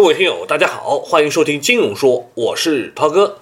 各位听友，大家好，欢迎收听金融说，我是涛哥。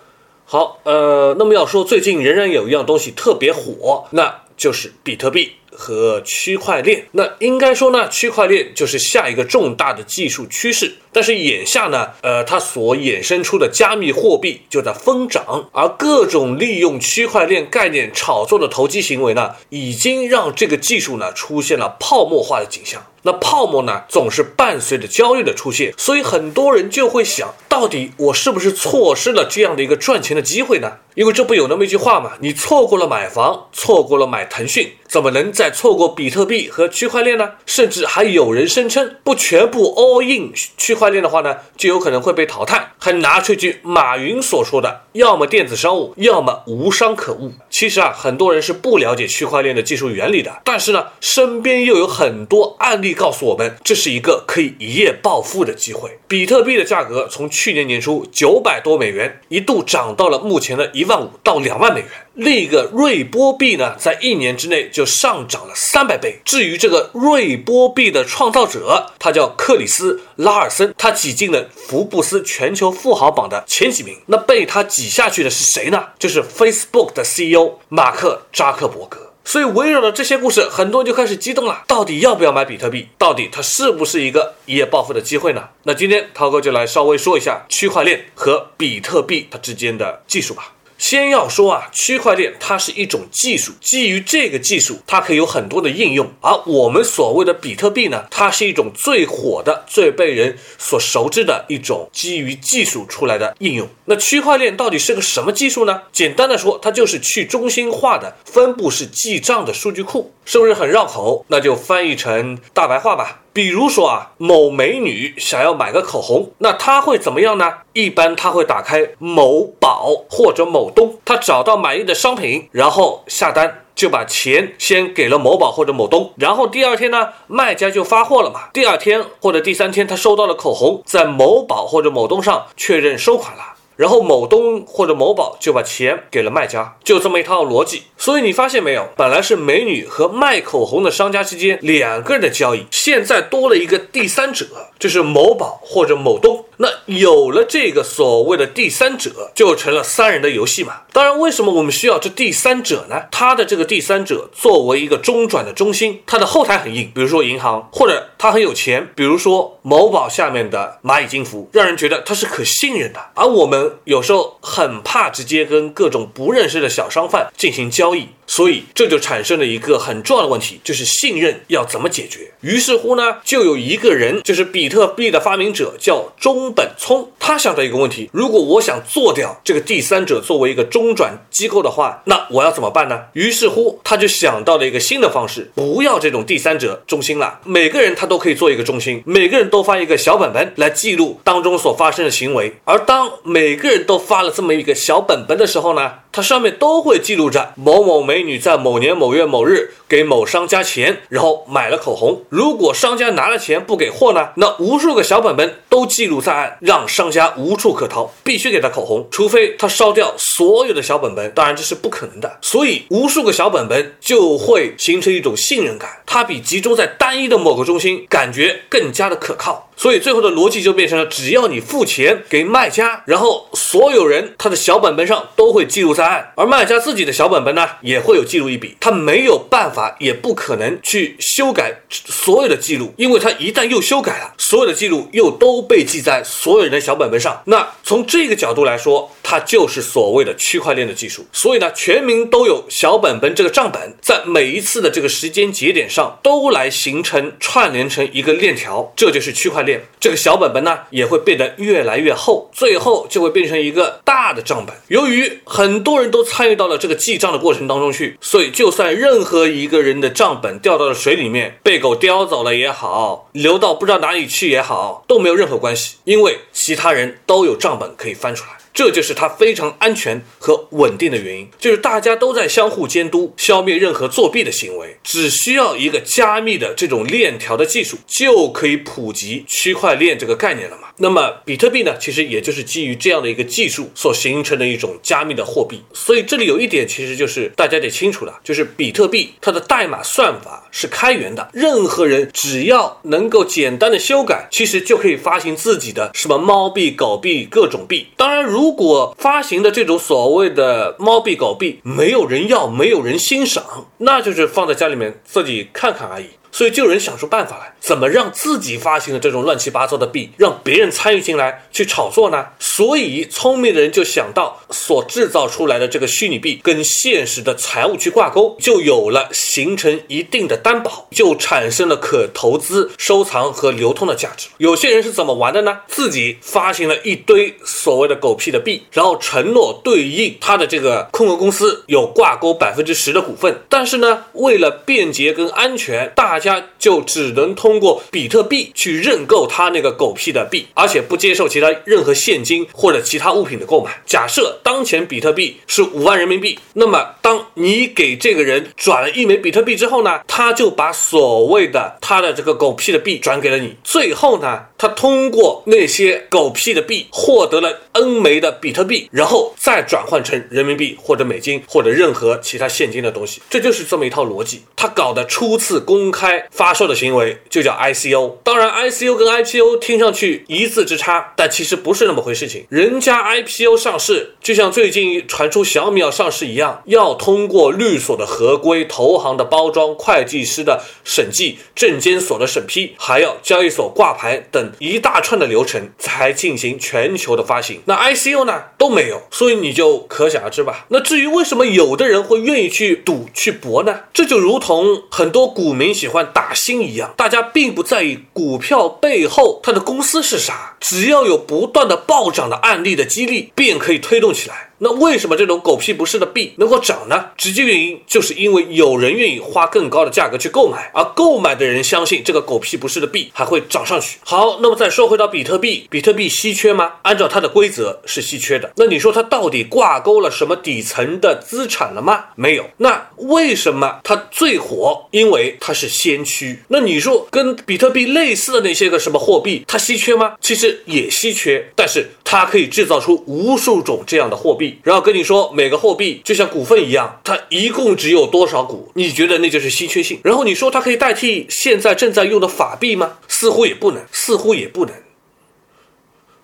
好，呃，那么要说最近仍然有一样东西特别火，那就是比特币和区块链。那应该说呢，区块链就是下一个重大的技术趋势。但是眼下呢，呃，它所衍生出的加密货币就在疯涨，而各种利用区块链概念炒作的投机行为呢，已经让这个技术呢出现了泡沫化的景象。那泡沫呢，总是伴随着交易的出现，所以很多人就会想，到底我是不是错失了这样的一个赚钱的机会呢？因为这不有那么一句话嘛，你错过了买房，错过了买腾讯，怎么能再错过比特币和区块链呢？甚至还有人声称，不全部 all in 区块链的话呢，就有可能会被淘汰。还拿出一句马云所说的，要么电子商务，要么无商可务。其实啊，很多人是不了解区块链的技术原理的，但是呢，身边又有很多案例告诉我们，这是一个可以一夜暴富的机会。比特币的价格从去年年初九百多美元，一度涨到了目前的一万五到两万美元。另一个瑞波币呢，在一年之内就上涨了三百倍。至于这个瑞波币的创造者，他叫克里斯拉尔森，他挤进了福布斯全球富豪榜的前几名。那被他挤下去的是谁呢？就是 Facebook 的 CEO 马克扎克伯格。所以围绕着这些故事，很多人就开始激动了。到底要不要买比特币？到底它是不是一个一夜暴富的机会呢？那今天涛哥就来稍微说一下区块链和比特币它之间的技术吧。先要说啊，区块链它是一种技术，基于这个技术，它可以有很多的应用。而我们所谓的比特币呢，它是一种最火的、最被人所熟知的一种基于技术出来的应用。那区块链到底是个什么技术呢？简单的说，它就是去中心化的分布式记账的数据库，是不是很绕口？那就翻译成大白话吧。比如说啊，某美女想要买个口红，那她会怎么样呢？一般她会打开某宝或者某东，她找到满意的商品，然后下单，就把钱先给了某宝或者某东，然后第二天呢，卖家就发货了嘛。第二天或者第三天，她收到了口红，在某宝或者某东上确认收款了。然后某东或者某宝就把钱给了卖家，就这么一套逻辑。所以你发现没有，本来是美女和卖口红的商家之间两个人的交易，现在多了一个第三者，就是某宝或者某东。那有了这个所谓的第三者，就成了三人的游戏嘛。当然，为什么我们需要这第三者呢？他的这个第三者作为一个中转的中心，他的后台很硬，比如说银行，或者他很有钱，比如说某宝下面的蚂蚁金服，让人觉得他是可信任的。而我们有时候很怕直接跟各种不认识的小商贩进行交易。所以这就产生了一个很重要的问题，就是信任要怎么解决？于是乎呢，就有一个人，就是比特币的发明者，叫中本聪。他想到一个问题：如果我想做掉这个第三者作为一个中转机构的话，那我要怎么办呢？于是乎，他就想到了一个新的方式：不要这种第三者中心了，每个人他都可以做一个中心，每个人都发一个小本本来记录当中所发生的行为。而当每个人都发了这么一个小本本的时候呢，它上面都会记录着某某美女在某年某月某日给某商家钱，然后买了口红。如果商家拿了钱不给货呢，那无数个小本本都记录在案，让商家无处可逃，必须给他口红，除非他烧掉所有的小本本。当然这是不可能的。所以无数个小本本就会形成一种信任感，它比集中在单一的某个中心感觉更加的可靠。所以最后的逻辑就变成了：只要你付钱给卖家，然后所有人他的小本本上都会记录在案，而卖家自己的小本本呢也会有记录一笔。他没有办法，也不可能去修改所有的记录，因为他一旦又修改了，所有的记录又都被记在所有人的小本本上。那从这个角度来说，它就是所谓的区块链的技术。所以呢，全民都有小本本这个账本，在每一次的这个时间节点上都来形成串联成一个链条，这就是区块。这个小本本呢也会变得越来越厚，最后就会变成一个大的账本。由于很多人都参与到了这个记账的过程当中去，所以就算任何一个人的账本掉到了水里面，被狗叼走了也好，流到不知道哪里去也好，都没有任何关系，因为其他人都有账本可以翻出来。这就是它非常安全和稳定的原因，就是大家都在相互监督，消灭任何作弊的行为，只需要一个加密的这种链条的技术，就可以普及区块链这个概念了嘛。那么比特币呢，其实也就是基于这样的一个技术所形成的一种加密的货币。所以这里有一点，其实就是大家得清楚了，就是比特币它的代码算法是开源的，任何人只要能够简单的修改，其实就可以发行自己的什么猫币、狗币各种币。当然，如果发行的这种所谓的猫币、狗币没有人要，没有人欣赏，那就是放在家里面自己看看而已。所以就有人想出办法来，怎么让自己发行的这种乱七八糟的币，让别人参与进来去炒作呢？所以聪明的人就想到，所制造出来的这个虚拟币跟现实的财务去挂钩，就有了形成一定的担保，就产生了可投资、收藏和流通的价值。有些人是怎么玩的呢？自己发行了一堆所谓的狗屁的币，然后承诺对应他的这个空壳公司有挂钩百分之十的股份，但是呢，为了便捷跟安全，大大家就只能通过比特币去认购他那个狗屁的币，而且不接受其他任何现金或者其他物品的购买。假设当前比特币是五万人民币，那么当你给这个人转了一枚比特币之后呢，他就把所谓的他的这个狗屁的币转给了你。最后呢，他通过那些狗屁的币获得了 N 枚的比特币，然后再转换成人民币或者美金或者任何其他现金的东西。这就是这么一套逻辑。他搞的初次公开。发售的行为就叫 ICO，当然 ICO 跟 IPO 听上去一字之差，但其实不是那么回事情。人家 IPO 上市，就像最近传出小米要上市一样，要通过律所的合规、投行的包装、会计师的审计、证监所的审批，还要交易所挂牌等一大串的流程才进行全球的发行。那 ICO 呢都没有，所以你就可想而知吧。那至于为什么有的人会愿意去赌去搏呢？这就如同很多股民喜欢。打新一样，大家并不在意股票背后它的公司是啥，只要有不断的暴涨的案例的激励，便可以推动起来。那为什么这种狗屁不是的币能够涨呢？直接原因就是因为有人愿意花更高的价格去购买，而购买的人相信这个狗屁不是的币还会涨上去。好，那么再说回到比特币，比特币稀缺吗？按照它的规则是稀缺的。那你说它到底挂钩了什么底层的资产了吗？没有。那为什么它最火？因为它是先驱。那你说跟比特币类似的那些个什么货币，它稀缺吗？其实也稀缺，但是它可以制造出无数种这样的货币。然后跟你说，每个货币就像股份一样，它一共只有多少股？你觉得那就是稀缺性？然后你说它可以代替现在正在用的法币吗？似乎也不能，似乎也不能，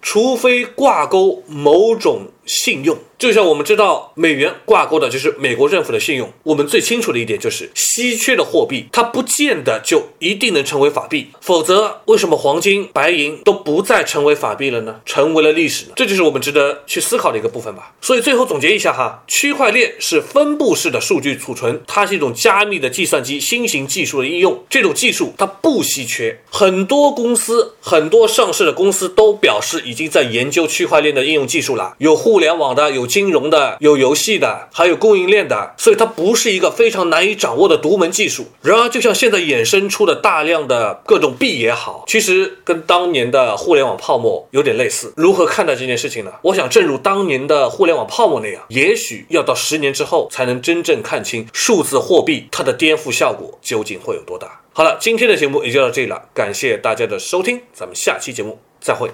除非挂钩某种信用。就像我们知道，美元挂钩的就是美国政府的信用。我们最清楚的一点就是，稀缺的货币它不见得就一定能成为法币。否则，为什么黄金、白银都不再成为法币了呢？成为了历史呢？这就是我们值得去思考的一个部分吧。所以最后总结一下哈，区块链是分布式的数据储存，它是一种加密的计算机新型技术的应用。这种技术它不稀缺，很多公司、很多上市的公司都表示已经在研究区块链的应用技术了。有互互联网的，有金融的有游戏的，还有供应链的，所以它不是一个非常难以掌握的独门技术。然而，就像现在衍生出的大量的各种币也好，其实跟当年的互联网泡沫有点类似。如何看待这件事情呢？我想，正如当年的互联网泡沫那样，也许要到十年之后才能真正看清数字货币它的颠覆效果究竟会有多大。好了，今天的节目也就到这里了，感谢大家的收听，咱们下期节目再会。